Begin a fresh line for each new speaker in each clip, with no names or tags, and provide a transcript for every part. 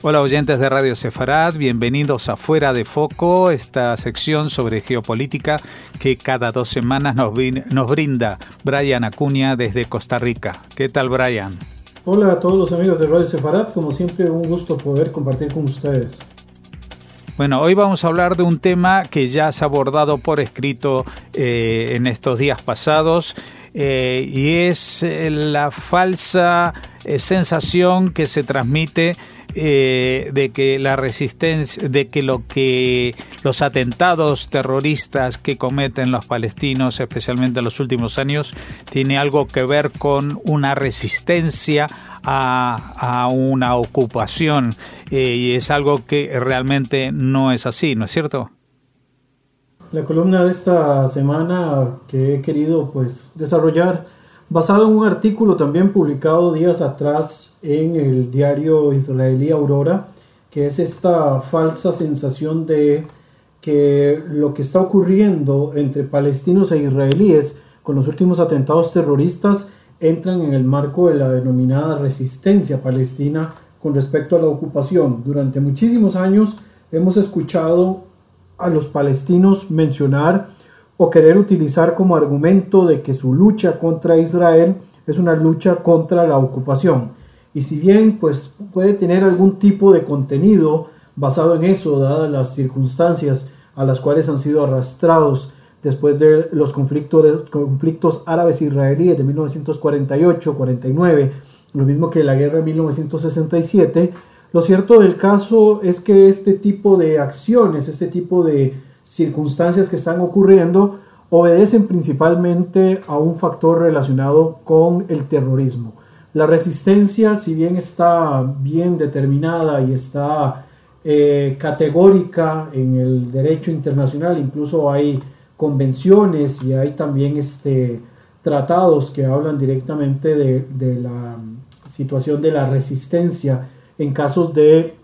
Hola oyentes de Radio Sefarad, bienvenidos a Fuera de Foco, esta sección sobre geopolítica que cada dos semanas nos, nos brinda Brian Acuña desde Costa Rica. ¿Qué tal Brian?
Hola a todos los amigos de Radio Sefarad, como siempre un gusto poder compartir con ustedes.
Bueno, hoy vamos a hablar de un tema que ya se ha abordado por escrito eh, en estos días pasados eh, y es eh, la falsa sensación que se transmite eh, de que la resistencia, de que lo que los atentados terroristas que cometen los palestinos, especialmente en los últimos años, tiene algo que ver con una resistencia a, una ocupación eh, y es algo que realmente no es así, ¿no es cierto?
La columna de esta semana que he querido pues desarrollar basado en un artículo también publicado días atrás en el diario israelí Aurora, que es esta falsa sensación de que lo que está ocurriendo entre palestinos e israelíes con los últimos atentados terroristas entran en el marco de la denominada resistencia palestina con respecto a la ocupación. Durante muchísimos años hemos escuchado a los palestinos mencionar o querer utilizar como argumento de que su lucha contra Israel es una lucha contra la ocupación. Y si bien pues puede tener algún tipo de contenido basado en eso, dadas las circunstancias a las cuales han sido arrastrados después de los conflictos, de, conflictos árabes israelíes de 1948-49, lo mismo que la guerra de 1967, lo cierto del caso es que este tipo de acciones, este tipo de circunstancias que están ocurriendo obedecen principalmente a un factor relacionado con el terrorismo. La resistencia, si bien está bien determinada y está eh, categórica en el derecho internacional, incluso hay convenciones y hay también este, tratados que hablan directamente de, de la situación de la resistencia en casos de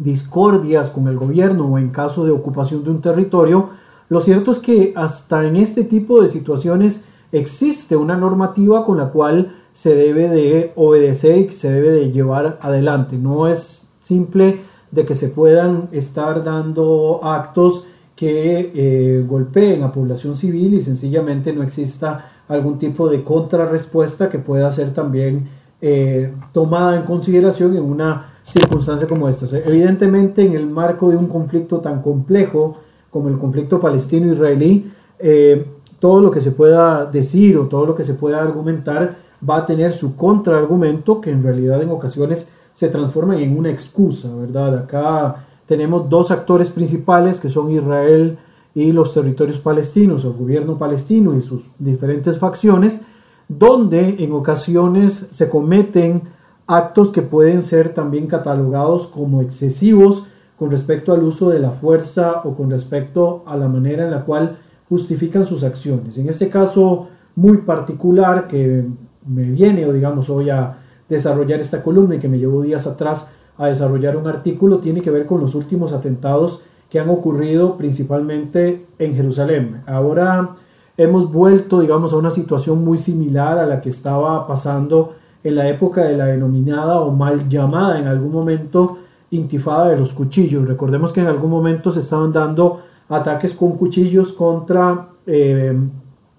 discordias con el gobierno o en caso de ocupación de un territorio, lo cierto es que hasta en este tipo de situaciones existe una normativa con la cual se debe de obedecer y se debe de llevar adelante. No es simple de que se puedan estar dando actos que eh, golpeen a población civil y sencillamente no exista algún tipo de contrarrespuesta que pueda ser también eh, tomada en consideración en una circunstancias como estas. Evidentemente, en el marco de un conflicto tan complejo como el conflicto palestino-israelí, eh, todo lo que se pueda decir o todo lo que se pueda argumentar va a tener su contraargumento que en realidad en ocasiones se transforma en una excusa, ¿verdad? Acá tenemos dos actores principales que son Israel y los territorios palestinos, el gobierno palestino y sus diferentes facciones, donde en ocasiones se cometen actos que pueden ser también catalogados como excesivos con respecto al uso de la fuerza o con respecto a la manera en la cual justifican sus acciones. En este caso muy particular que me viene o digamos hoy a desarrollar esta columna y que me llevó días atrás a desarrollar un artículo tiene que ver con los últimos atentados que han ocurrido principalmente en Jerusalén. Ahora hemos vuelto digamos a una situación muy similar a la que estaba pasando en la época de la denominada o mal llamada en algún momento intifada de los cuchillos. Recordemos que en algún momento se estaban dando ataques con cuchillos contra eh,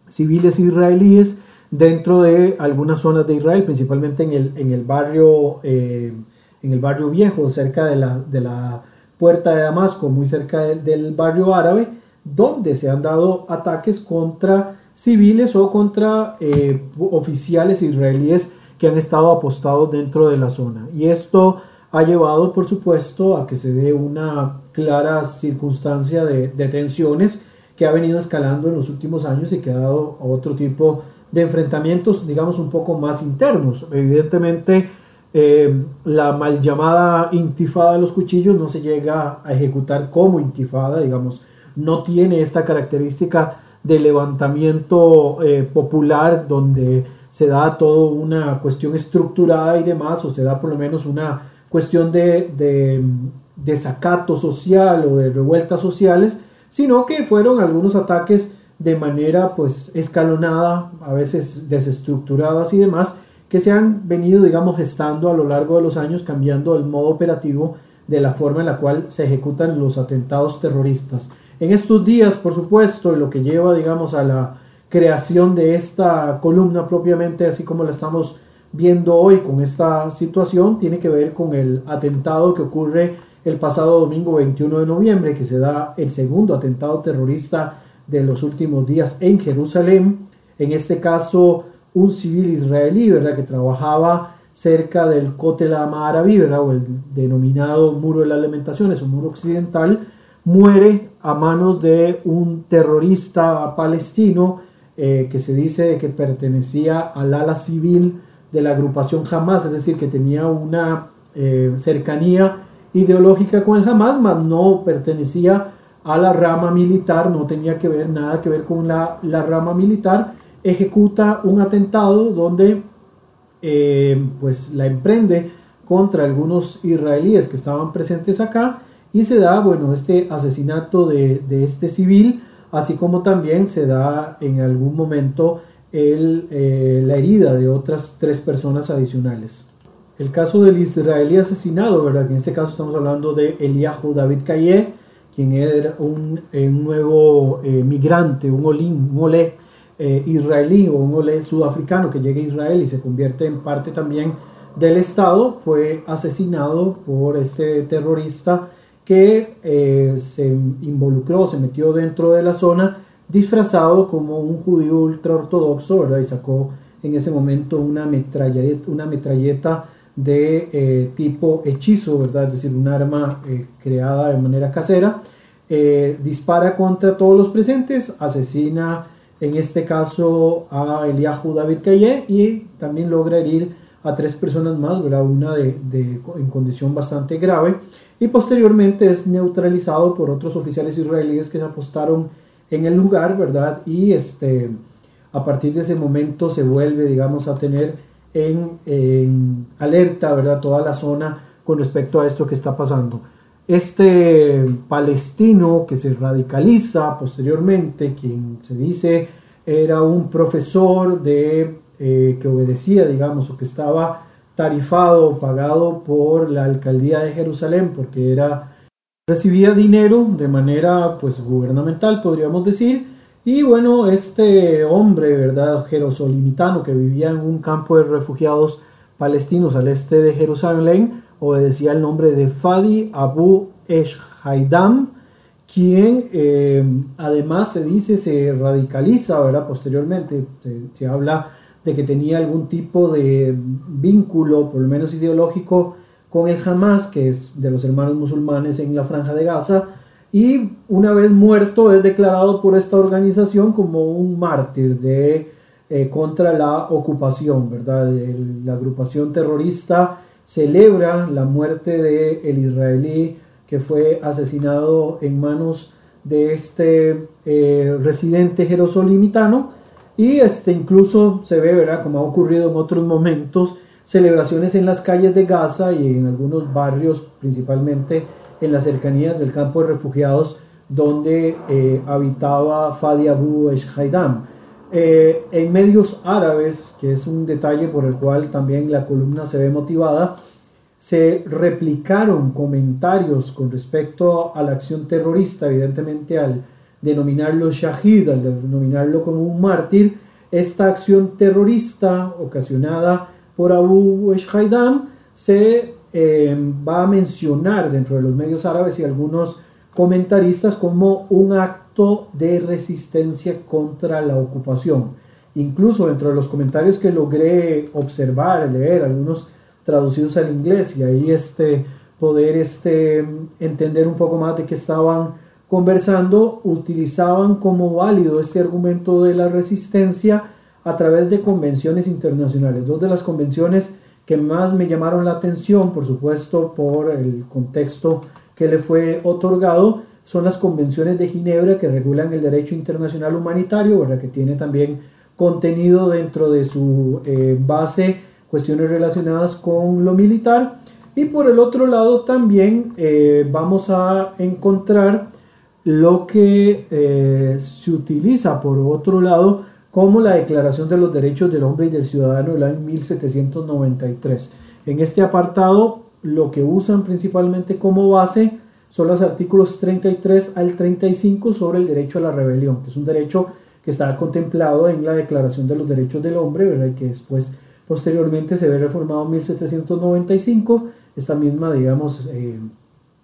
civiles israelíes dentro de algunas zonas de Israel, principalmente en el, en el barrio, eh, en el barrio viejo, cerca de la, de la puerta de Damasco, muy cerca del barrio árabe, donde se han dado ataques contra civiles o contra eh, oficiales israelíes que han estado apostados dentro de la zona. Y esto ha llevado, por supuesto, a que se dé una clara circunstancia de, tensiones que ha venido escalando en los últimos años y que ha dado otro tipo de enfrentamientos, digamos, un poco más internos. Evidentemente, eh, la mal llamada intifada de los cuchillos no se llega a ejecutar como intifada, digamos, no tiene esta característica de levantamiento eh, popular donde se da toda una cuestión estructurada y demás, o se da por lo menos una cuestión de, de desacato social o de revueltas sociales, sino que fueron algunos ataques de manera pues escalonada, a veces desestructuradas y demás, que se han venido, digamos, gestando a lo largo de los años, cambiando el modo operativo de la forma en la cual se ejecutan los atentados terroristas. En estos días, por supuesto, lo que lleva, digamos, a la creación de esta columna propiamente, así como la estamos viendo hoy con esta situación, tiene que ver con el atentado que ocurre el pasado domingo 21 de noviembre, que se da el segundo atentado terrorista de los últimos días en Jerusalén. En este caso, un civil israelí, ¿verdad?, que trabajaba cerca del Kotel Amaraví, ¿verdad?, o el denominado Muro de las Lamentaciones o Muro Occidental, muere a manos de un terrorista palestino eh, que se dice que pertenecía al ala civil de la agrupación Hamas, es decir, que tenía una eh, cercanía ideológica con el Hamas, mas no pertenecía a la rama militar, no tenía que ver nada que ver con la, rama militar, ejecuta un atentado donde eh, pues la emprende contra algunos israelíes que estaban presentes acá y se da bueno este asesinato de, de este civil así como también se da en algún momento eh, la herida de otras tres personas adicionales. El caso del israelí asesinado, ¿verdad? En este caso estamos hablando de Eliahu David Kaye, quien era un, eh, nuevo eh, migrante, un olín, un olé israelí o un olé sudafricano que llega a Israel y se convierte en parte también del Estado, fue asesinado por este terrorista que eh, se involucró, se metió dentro de la zona disfrazado como un judío ultraortodoxo, ¿verdad? Y sacó en ese momento una metralleta, una metralleta de eh, tipo hechizo, ¿verdad? Es decir, un arma eh, creada de manera casera. dispara contra todos los presentes, asesina en este caso a Eliahu David Kaye y también logra herir a tres personas más, ¿verdad? Una de, en condición bastante grave y posteriormente es neutralizado por otros oficiales israelíes que se apostaron en el lugar, ¿verdad? Y este, a partir de ese momento se vuelve, digamos, a tener en, alerta, ¿verdad? Toda la zona con respecto a esto que está pasando. Este palestino que se radicaliza posteriormente, quien se dice era un profesor de, eh, que obedecía, digamos, o que estaba tarifado, pagado por la alcaldía de Jerusalén, porque era recibía dinero de manera pues gubernamental, podríamos decir, y bueno, este hombre, ¿verdad? Jerosolimitano que vivía en un campo de refugiados palestinos al este de Jerusalén, obedecía el nombre de Fadi Abu Esh Haidam, quien eh, además se dice se radicaliza, ¿verdad? Posteriormente se habla de que tenía algún tipo de vínculo, por lo menos ideológico, con el Hamas, que es de los hermanos musulmanes en la franja de Gaza, y una vez muerto es declarado por esta organización como un mártir de, eh, contra la ocupación, ¿verdad? la agrupación terrorista celebra la muerte de el israelí que fue asesinado en manos de este eh, residente jerosolimitano y este, incluso se ve, ¿verdad? como ha ocurrido en otros momentos, celebraciones en las calles de Gaza y en algunos barrios, principalmente en las cercanías del campo de refugiados donde eh, habitaba Fadi Abu Haidam. Eh, en medios árabes, que es un detalle por el cual también la columna se ve motivada, se replicaron comentarios con respecto a la acción terrorista, evidentemente al denominarlo shahid, al denominarlo como un mártir, esta acción terrorista ocasionada por Abu Haidam se eh, va a mencionar dentro de los medios árabes y algunos comentaristas como un acto de resistencia contra la ocupación. Incluso dentro de los comentarios que logré observar, leer, algunos traducidos al inglés y ahí este, poder este, entender un poco más de qué estaban conversando utilizaban como válido este argumento de la resistencia a través de convenciones internacionales. Dos de las convenciones que más me llamaron la atención, por supuesto, por el contexto que le fue otorgado, son las convenciones de Ginebra que regulan el derecho internacional humanitario, ¿verdad? que tiene también contenido dentro de su eh, base cuestiones relacionadas con lo militar. Y por el otro lado también eh, vamos a encontrar lo que eh, se utiliza por otro lado como la Declaración de los Derechos del Hombre y del Ciudadano del año 1793. En este apartado lo que usan principalmente como base son los artículos 33 al 35 sobre el derecho a la rebelión, que es un derecho que está contemplado en la Declaración de los Derechos del Hombre, y que después, posteriormente, se ve reformado en 1795. Esta misma, digamos, eh,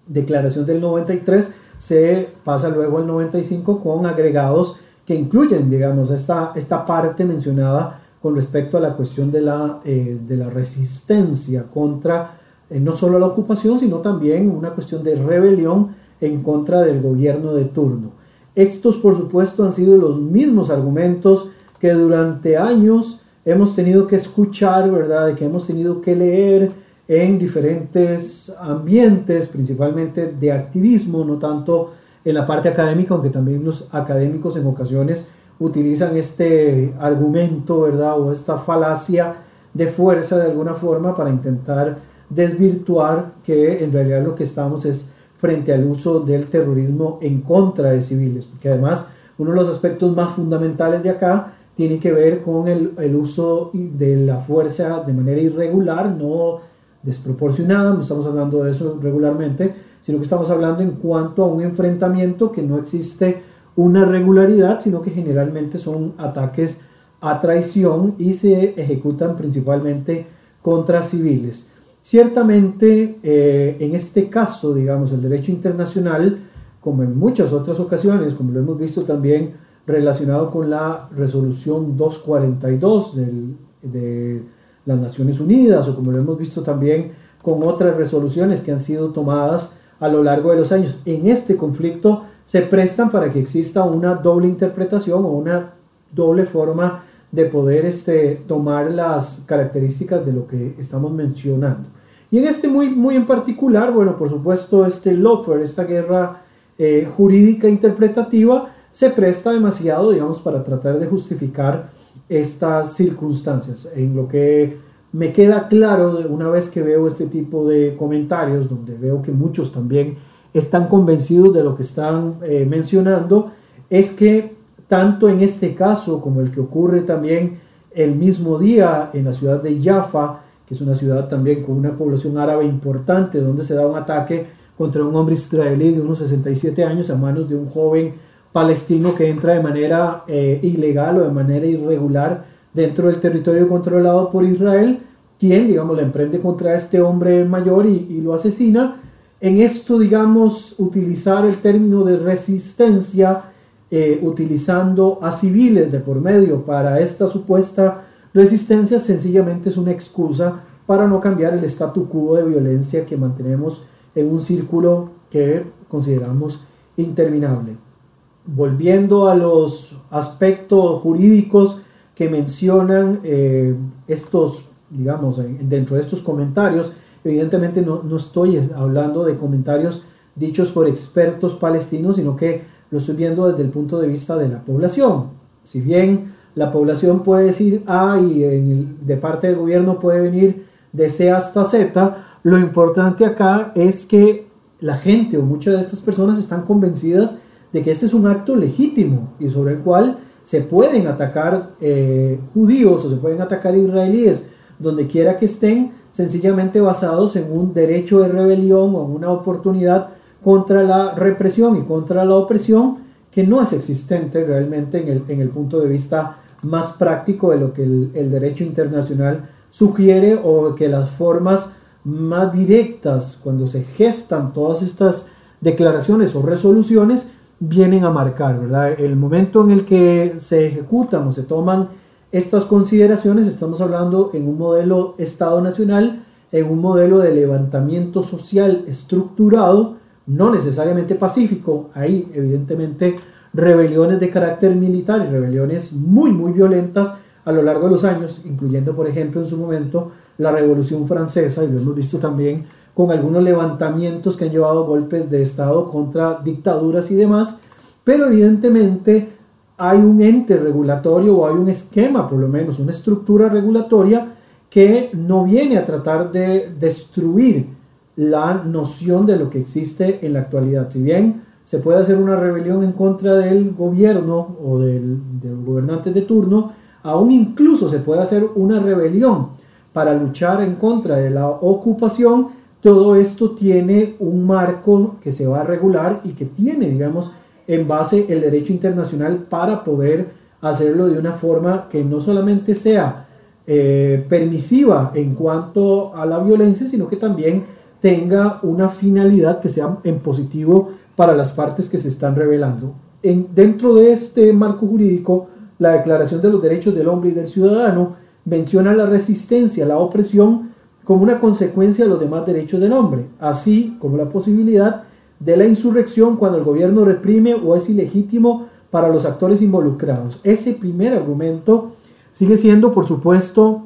Declaración del 93 se pasa luego al 95 con agregados que incluyen, digamos, esta, esta parte mencionada con respecto a la cuestión de la, eh, de la resistencia contra eh, no solo la ocupación, sino también una cuestión de rebelión en contra del gobierno de turno. Estos, por supuesto, han sido los mismos argumentos que durante años hemos tenido que escuchar, ¿verdad? Que hemos tenido que leer en diferentes ambientes, principalmente de activismo, no tanto en la parte académica, aunque también los académicos en ocasiones utilizan este argumento, ¿verdad? O esta falacia de fuerza de alguna forma para intentar desvirtuar que en realidad lo que estamos es frente al uso del terrorismo en contra de civiles, porque además uno de los aspectos más fundamentales de acá tiene que ver con el, el uso de la fuerza de manera irregular, no desproporcionada, no estamos hablando de eso regularmente, sino que estamos hablando en cuanto a un enfrentamiento que no existe una regularidad, sino que generalmente son ataques a traición y se ejecutan principalmente contra civiles. Ciertamente, eh, en este caso, digamos, el derecho internacional, como en muchas otras ocasiones, como lo hemos visto también relacionado con la resolución 242 de las Naciones Unidas, o como lo hemos visto también con otras resoluciones que han sido tomadas a lo largo de los años, en este conflicto se prestan para que exista una doble interpretación o una doble forma de poder este, tomar las características de lo que estamos mencionando. Y en este muy, muy en particular, bueno, por supuesto, este lawfare, esta guerra eh, jurídica interpretativa, se presta demasiado, digamos, para tratar de justificar estas circunstancias. En lo que me queda claro una vez que veo este tipo de comentarios, donde veo que muchos también están convencidos de lo que están eh, mencionando, es que tanto en este caso como el que ocurre también el mismo día en la ciudad de Jaffa, que es una ciudad también con una población árabe importante, donde se da un ataque contra un hombre israelí de unos 67 años a manos de un joven palestino que entra de manera eh, ilegal o de manera irregular dentro del territorio controlado por Israel, quien, digamos, le emprende contra este hombre mayor y, lo asesina. En esto, digamos, utilizar el término de resistencia, eh, utilizando a civiles de por medio para esta supuesta Resistencia sencillamente es una excusa para no cambiar el statu quo de violencia que mantenemos en un círculo que consideramos interminable. Volviendo a los aspectos jurídicos que mencionan eh, estos, digamos, dentro de estos comentarios, evidentemente no, no estoy hablando de comentarios dichos por expertos palestinos, sino que lo estoy viendo desde el punto de vista de la población. Si bien la población puede decir A y de parte del gobierno puede venir de C hasta Z. Lo importante acá es que la gente o muchas de estas personas están convencidas de que este es un acto legítimo y sobre el cual se pueden atacar eh, judíos o se pueden atacar israelíes donde quiera que estén, sencillamente basados en un derecho de rebelión o en una oportunidad contra la represión y contra la opresión que no es existente realmente en el, en el punto de vista más práctico de lo que el, derecho internacional sugiere o que las formas más directas cuando se gestan todas estas declaraciones o resoluciones vienen a marcar, ¿verdad? El momento en el que se ejecutan o se toman estas consideraciones, estamos hablando en un modelo Estado Nacional, en un modelo de levantamiento social estructurado, no necesariamente pacífico, ahí evidentemente rebeliones de carácter militar y rebeliones muy, muy violentas a lo largo de los años, incluyendo, por ejemplo, en su momento la Revolución Francesa, y lo hemos visto también con algunos levantamientos que han llevado golpes de Estado contra dictaduras y demás, pero evidentemente hay un ente regulatorio o hay un esquema, por lo menos, una estructura regulatoria que no viene a tratar de destruir la noción de lo que existe en la actualidad. Si bien se puede hacer una rebelión en contra del gobierno o del, gobernante de turno, aún incluso se puede hacer una rebelión para luchar en contra de la ocupación, todo esto tiene un marco que se va a regular y que tiene, digamos, en base el derecho internacional para poder hacerlo de una forma que no solamente sea eh, permisiva en cuanto a la violencia, sino que también tenga una finalidad que sea en positivo para las partes que se están revelando. En, dentro de este marco jurídico, la Declaración de los Derechos del Hombre y del Ciudadano menciona la resistencia, la opresión, como una consecuencia de los demás derechos del hombre, así como la posibilidad de la insurrección cuando el gobierno reprime o es ilegítimo para los actores involucrados. Ese primer argumento sigue siendo, por supuesto,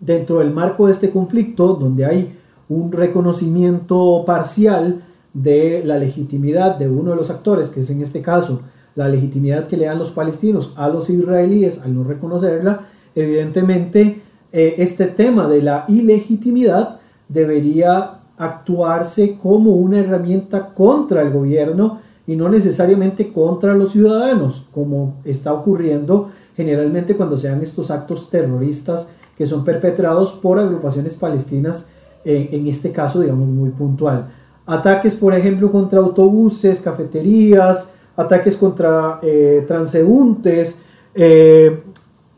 dentro del marco de este conflicto, donde hay un reconocimiento parcial de la legitimidad de uno de los actores, que es en este caso la legitimidad que le dan los palestinos a los israelíes al no reconocerla, evidentemente eh, este tema de la ilegitimidad debería actuarse como una herramienta contra el gobierno y no necesariamente contra los ciudadanos, como está ocurriendo generalmente cuando se dan estos actos terroristas que son perpetrados por agrupaciones palestinas, eh, en este caso, digamos, muy puntual. Ataques, por ejemplo, contra autobuses, cafeterías, ataques contra eh, transeúntes,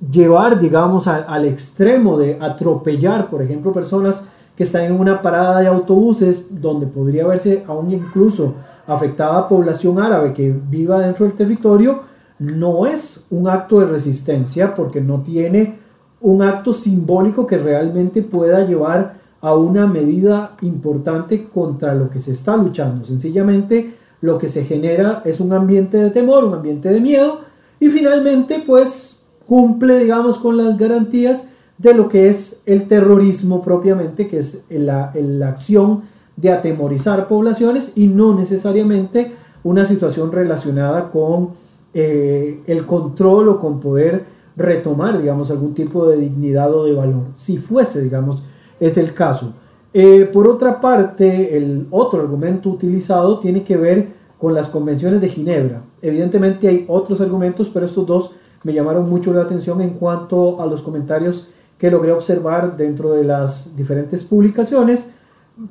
llevar, digamos, al extremo de atropellar, por ejemplo, personas que están en una parada de autobuses donde podría verse aún incluso afectada población árabe que viva dentro del territorio, no es un acto de resistencia porque no tiene un acto simbólico que realmente pueda llevar a una medida importante contra lo que se está luchando. Sencillamente lo que se genera es un ambiente de temor, un ambiente de miedo y finalmente pues cumple digamos con las garantías de lo que es el terrorismo propiamente, que es la, la acción de atemorizar poblaciones y no necesariamente una situación relacionada con eh, el control o con poder retomar, digamos, algún tipo de dignidad o de valor, si fuese, digamos, es el caso. Eh, por otra parte, el otro argumento utilizado tiene que ver con las convenciones de Ginebra. Evidentemente hay otros argumentos, pero estos dos me llamaron mucho la atención en cuanto a los comentarios que logré observar dentro de las diferentes publicaciones.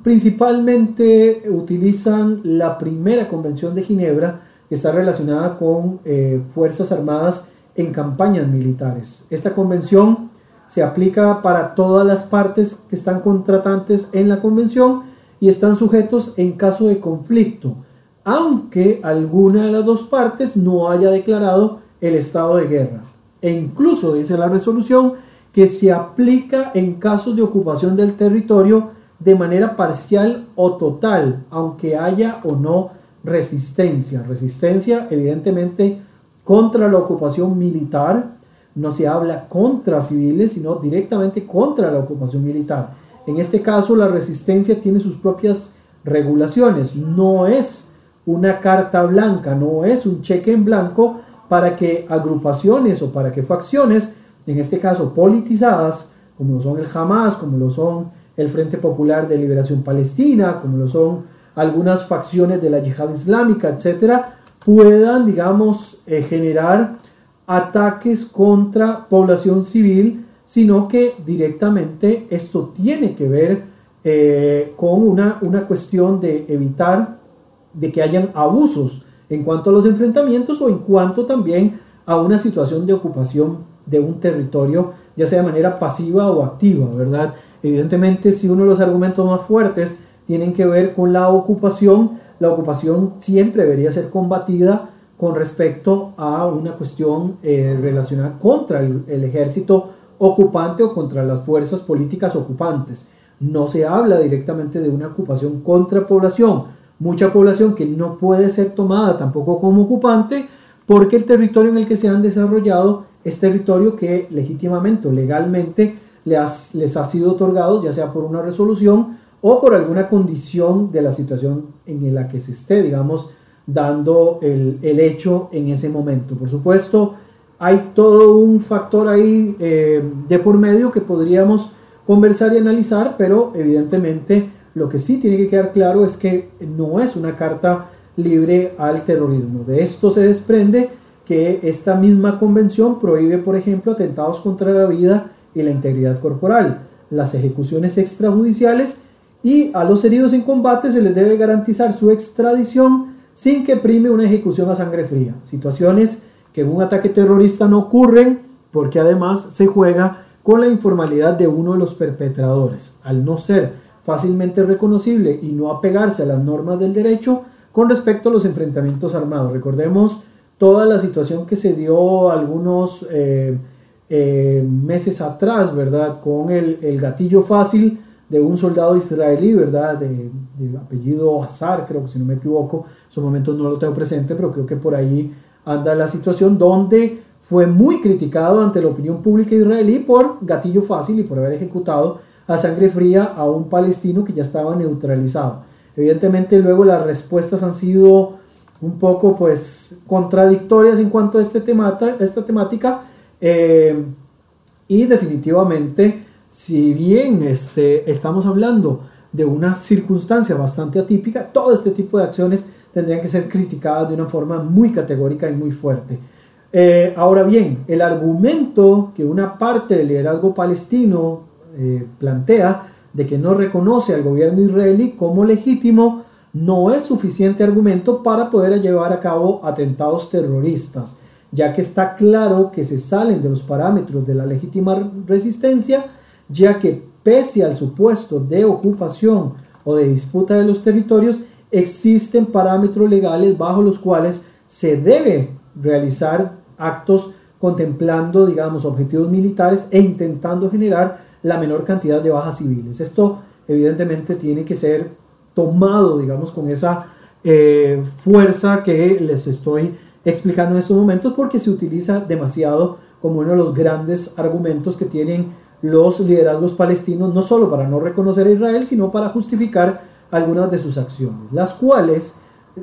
Principalmente utilizan la primera convención de Ginebra, está relacionada con eh, Fuerzas Armadas en campañas militares. Esta convención se aplica para todas las partes que están contratantes en la convención y están sujetos en caso de conflicto, aunque alguna de las dos partes no haya declarado el estado de guerra. E incluso dice la resolución que se aplica en casos de ocupación del territorio de manera parcial o total, aunque haya o no resistencia. Resistencia, evidentemente, contra la ocupación militar. No se habla contra civiles, sino directamente contra la ocupación militar. En este caso, la resistencia tiene sus propias regulaciones. No es una carta blanca, no es un cheque en blanco para que agrupaciones o para que facciones, en este caso politizadas, como lo son el Hamas, como lo son el Frente Popular de Liberación Palestina, como lo son algunas facciones de la yihad islámica, etcétera, puedan, digamos, eh, generar ataques contra población civil, sino que directamente esto tiene que ver eh, con una, una cuestión de evitar de que hayan abusos en cuanto a los enfrentamientos o en cuanto también a una situación de ocupación de un territorio, ya sea de manera pasiva o activa, ¿verdad? Evidentemente, si uno de los argumentos más fuertes tienen que ver con la ocupación. La ocupación siempre debería ser combatida con respecto a una cuestión eh, relacionada contra el, el, ejército ocupante o contra las fuerzas políticas ocupantes. No se habla directamente de una ocupación contra población, mucha población que no puede ser tomada tampoco como ocupante porque el territorio en el que se han desarrollado es territorio que legítimamente o legalmente les, les ha sido otorgado, ya sea por una resolución o por alguna condición de la situación en la que se esté, digamos, dando el, hecho en ese momento. Por supuesto, hay todo un factor ahí eh, de por medio que podríamos conversar y analizar, pero evidentemente lo que sí tiene que quedar claro es que no es una carta libre al terrorismo. De esto se desprende que esta misma convención prohíbe, por ejemplo, atentados contra la vida y la integridad corporal, las ejecuciones extrajudiciales y a los heridos en combate se les debe garantizar su extradición sin que prime una ejecución a sangre fría. Situaciones que en un ataque terrorista no ocurren porque además se juega con la informalidad de uno de los perpetradores. Al no ser fácilmente reconocible y no apegarse a las normas del derecho con respecto a los enfrentamientos armados. Recordemos toda la situación que se dio algunos eh, eh, meses atrás, ¿verdad? Con el, gatillo fácil de un soldado israelí, ¿verdad? De, apellido Azar, creo que si no me equivoco, en su momento no lo tengo presente, pero creo que por ahí anda la situación donde fue muy criticado ante la opinión pública israelí por gatillo fácil y por haber ejecutado a sangre fría a un palestino que ya estaba neutralizado. Evidentemente luego las respuestas han sido un poco pues contradictorias en cuanto a este esta temática eh, y definitivamente si bien este, estamos hablando de una circunstancia bastante atípica, todo este tipo de acciones tendrían que ser criticadas de una forma muy categórica y muy fuerte. Eh, ahora bien, el argumento que una parte del liderazgo palestino eh, plantea de que no reconoce al gobierno israelí como legítimo no es suficiente argumento para poder llevar a cabo atentados terroristas, ya que está claro que se salen de los parámetros de la legítima resistencia, ya que pese al supuesto de ocupación o de disputa de los territorios, existen parámetros legales bajo los cuales se debe realizar actos contemplando, digamos, objetivos militares e intentando generar la menor cantidad de bajas civiles. Esto evidentemente tiene que ser tomado, digamos, con esa eh, fuerza que les estoy explicando en estos momentos porque se utiliza demasiado como uno de los grandes argumentos que tienen los liderazgos palestinos, no solo para no reconocer a Israel, sino para justificar algunas de sus acciones, las cuales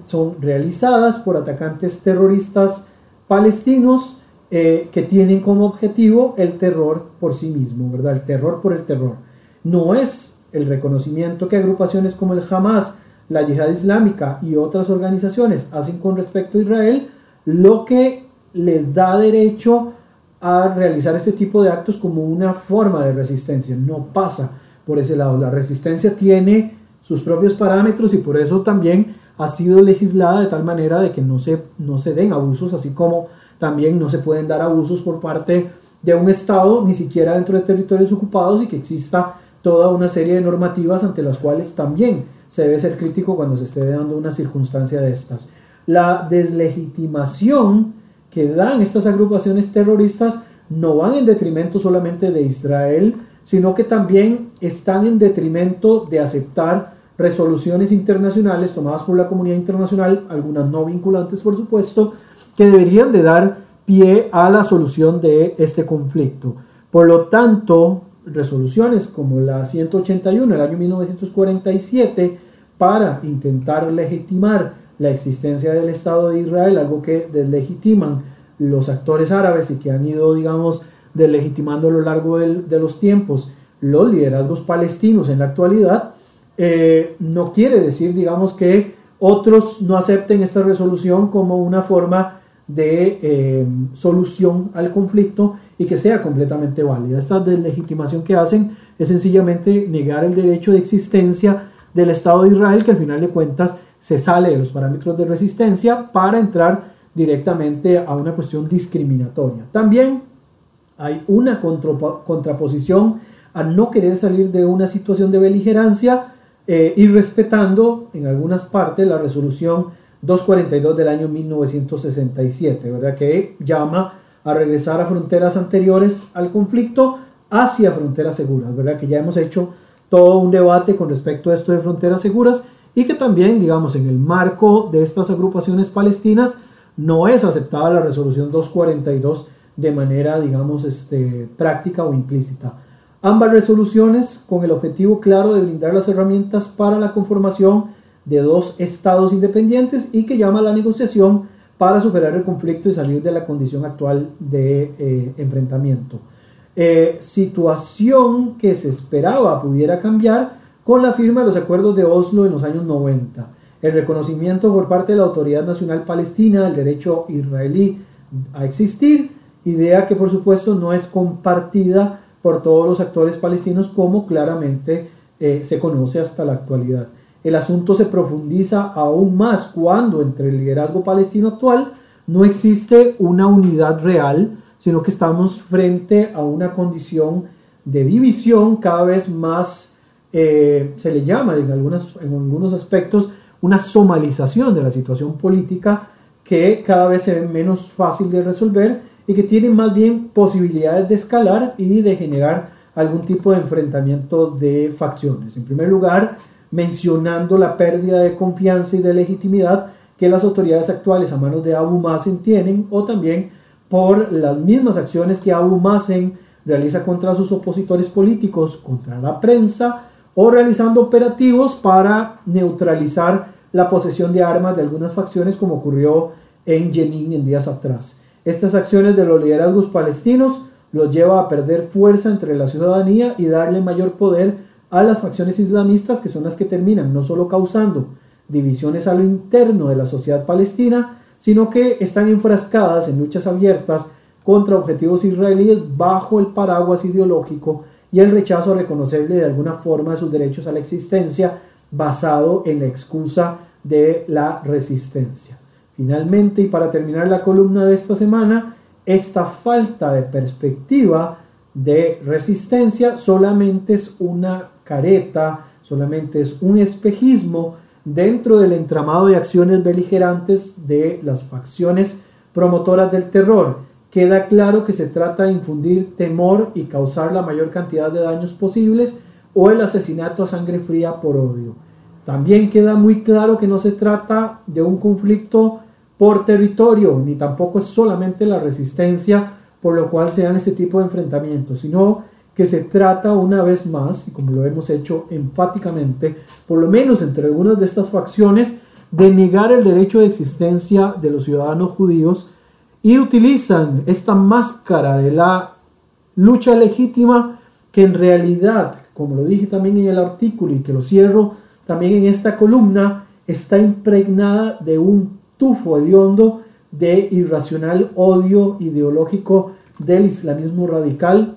son realizadas por atacantes terroristas palestinos eh, que tienen como objetivo el terror por sí mismo, ¿verdad? El terror por el terror. No es el reconocimiento que agrupaciones como el Hamas, la Yihad Islámica y otras organizaciones hacen con respecto a Israel lo que les da derecho a realizar este tipo de actos como una forma de resistencia. No pasa por ese lado. La resistencia tiene sus propios parámetros y por eso también ha sido legislada de tal manera de que no se, no se den abusos, así como también no se pueden dar abusos por parte de un Estado, ni siquiera dentro de territorios ocupados, y que exista toda una serie de normativas ante las cuales también se debe ser crítico cuando se esté dando una circunstancia de estas. La deslegitimación que dan estas agrupaciones terroristas no van en detrimento solamente de Israel, sino que también están en detrimento de aceptar resoluciones internacionales tomadas por la comunidad internacional, algunas no vinculantes por supuesto, que deberían de dar pie a la solución de este conflicto. Por lo tanto, resoluciones como la 181 del año 1947 para intentar legitimar la existencia del Estado de Israel, algo que deslegitiman los actores árabes y que han ido, digamos, deslegitimando a lo largo de los tiempos los liderazgos palestinos en la actualidad, eh, no quiere decir, digamos, que otros no acepten esta resolución como una forma de eh, solución al conflicto y que sea completamente válida. Esta deslegitimación que hacen es sencillamente negar el derecho de existencia del Estado de Israel, que al final de cuentas se sale de los parámetros de resistencia para entrar directamente a una cuestión discriminatoria. También hay una contraposición a no querer salir de una situación de beligerancia eh, y respetando en algunas partes la resolución 242 del año 1967, ¿verdad? que llama a regresar a fronteras anteriores al conflicto hacia fronteras seguras, ¿verdad? que ya hemos hecho todo un debate con respecto a esto de fronteras seguras y que también, digamos, en el marco de estas agrupaciones palestinas no es aceptada la resolución 242 de manera, digamos, este, práctica o implícita. Ambas resoluciones con el objetivo claro de brindar las herramientas para la conformación de dos estados independientes y que llama a la negociación para superar el conflicto y salir de la condición actual de eh, enfrentamiento. Eh, situación que se esperaba pudiera cambiar con la firma de los acuerdos de Oslo en los años 90. El reconocimiento por parte de la Autoridad Nacional Palestina del derecho israelí a existir, idea que por supuesto no es compartida por todos los actores palestinos como claramente eh, se conoce hasta la actualidad. El asunto se profundiza aún más cuando entre el liderazgo palestino actual no existe una unidad real, sino que estamos frente a una condición de división cada vez más, eh, se le llama en, algunas, en algunos aspectos, una somalización de la situación política que cada vez se ve menos fácil de resolver y que tiene más bien posibilidades de escalar y de generar algún tipo de enfrentamiento de facciones. En primer lugar, mencionando la pérdida de confianza y de legitimidad que las autoridades actuales a manos de Abu Mazen tienen o también por las mismas acciones que Abu Mazen realiza contra sus opositores políticos, contra la prensa o realizando operativos para neutralizar la posesión de armas de algunas facciones como ocurrió en Jenin en días atrás. Estas acciones de los liderazgos palestinos los lleva a perder fuerza entre la ciudadanía y darle mayor poder a las facciones islamistas que son las que terminan no solo causando divisiones a lo interno de la sociedad palestina, sino que están enfrascadas en luchas abiertas contra objetivos israelíes bajo el paraguas ideológico y el rechazo a reconocerle de alguna forma sus derechos a la existencia basado en la excusa de la resistencia. Finalmente, y para terminar la columna de esta semana, esta falta de perspectiva de resistencia solamente es una careta, solamente es un espejismo dentro del entramado de acciones beligerantes de las facciones promotoras del terror. Queda claro que se trata de infundir temor y causar la mayor cantidad de daños posibles o el asesinato a sangre fría por odio. También queda muy claro que no se trata de un conflicto por territorio, ni tampoco es solamente la resistencia por lo cual se dan este tipo de enfrentamientos, sino que se trata una vez más, y como lo hemos hecho enfáticamente, por lo menos entre algunas de estas facciones, de negar el derecho de existencia de los ciudadanos judíos y utilizan esta máscara de la lucha legítima que en realidad, como lo dije también en el artículo y que lo cierro también en esta columna, está impregnada de un tufo hediondo de irracional odio ideológico del islamismo radical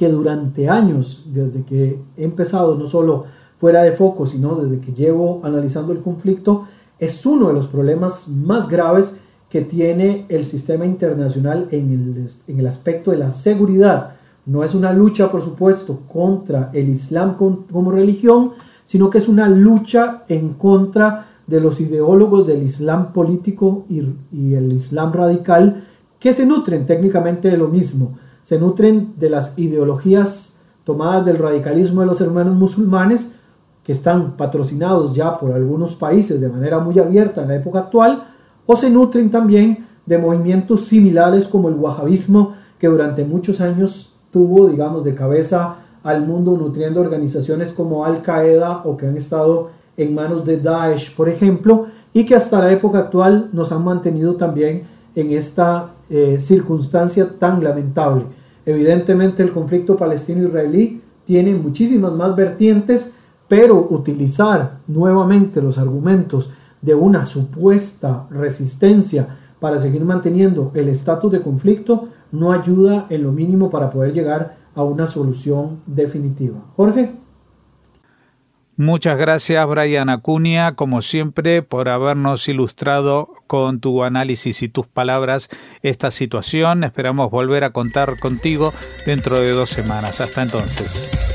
que durante años, desde que he empezado, no solo fuera de foco, sino desde que llevo analizando el conflicto, es uno de los problemas más graves que tiene el sistema internacional en el, en el aspecto de la seguridad. No es una lucha, por supuesto, contra el Islam como religión, sino que es una lucha en contra de los ideólogos del Islam político y, y el Islam radical, que se nutren técnicamente de lo mismo se nutren de las ideologías tomadas del radicalismo de los hermanos musulmanes, que están patrocinados ya por algunos países de manera muy abierta en la época actual, o se nutren también de movimientos similares como el wahabismo, que durante muchos años tuvo, digamos, de cabeza al mundo nutriendo organizaciones como Al Qaeda o que han estado en manos de Daesh, por ejemplo, y que hasta la época actual nos han mantenido también en esta eh, circunstancia tan lamentable. Evidentemente el conflicto palestino-israelí tiene muchísimas más vertientes, pero utilizar nuevamente los argumentos de una supuesta resistencia para seguir manteniendo el estatus de conflicto no ayuda en lo mínimo para poder llegar a una solución definitiva. Jorge.
Muchas gracias, Brian Acuña, como siempre, por habernos ilustrado con tu análisis y tus palabras esta situación. Esperamos volver a contar contigo dentro de dos semanas. Hasta entonces.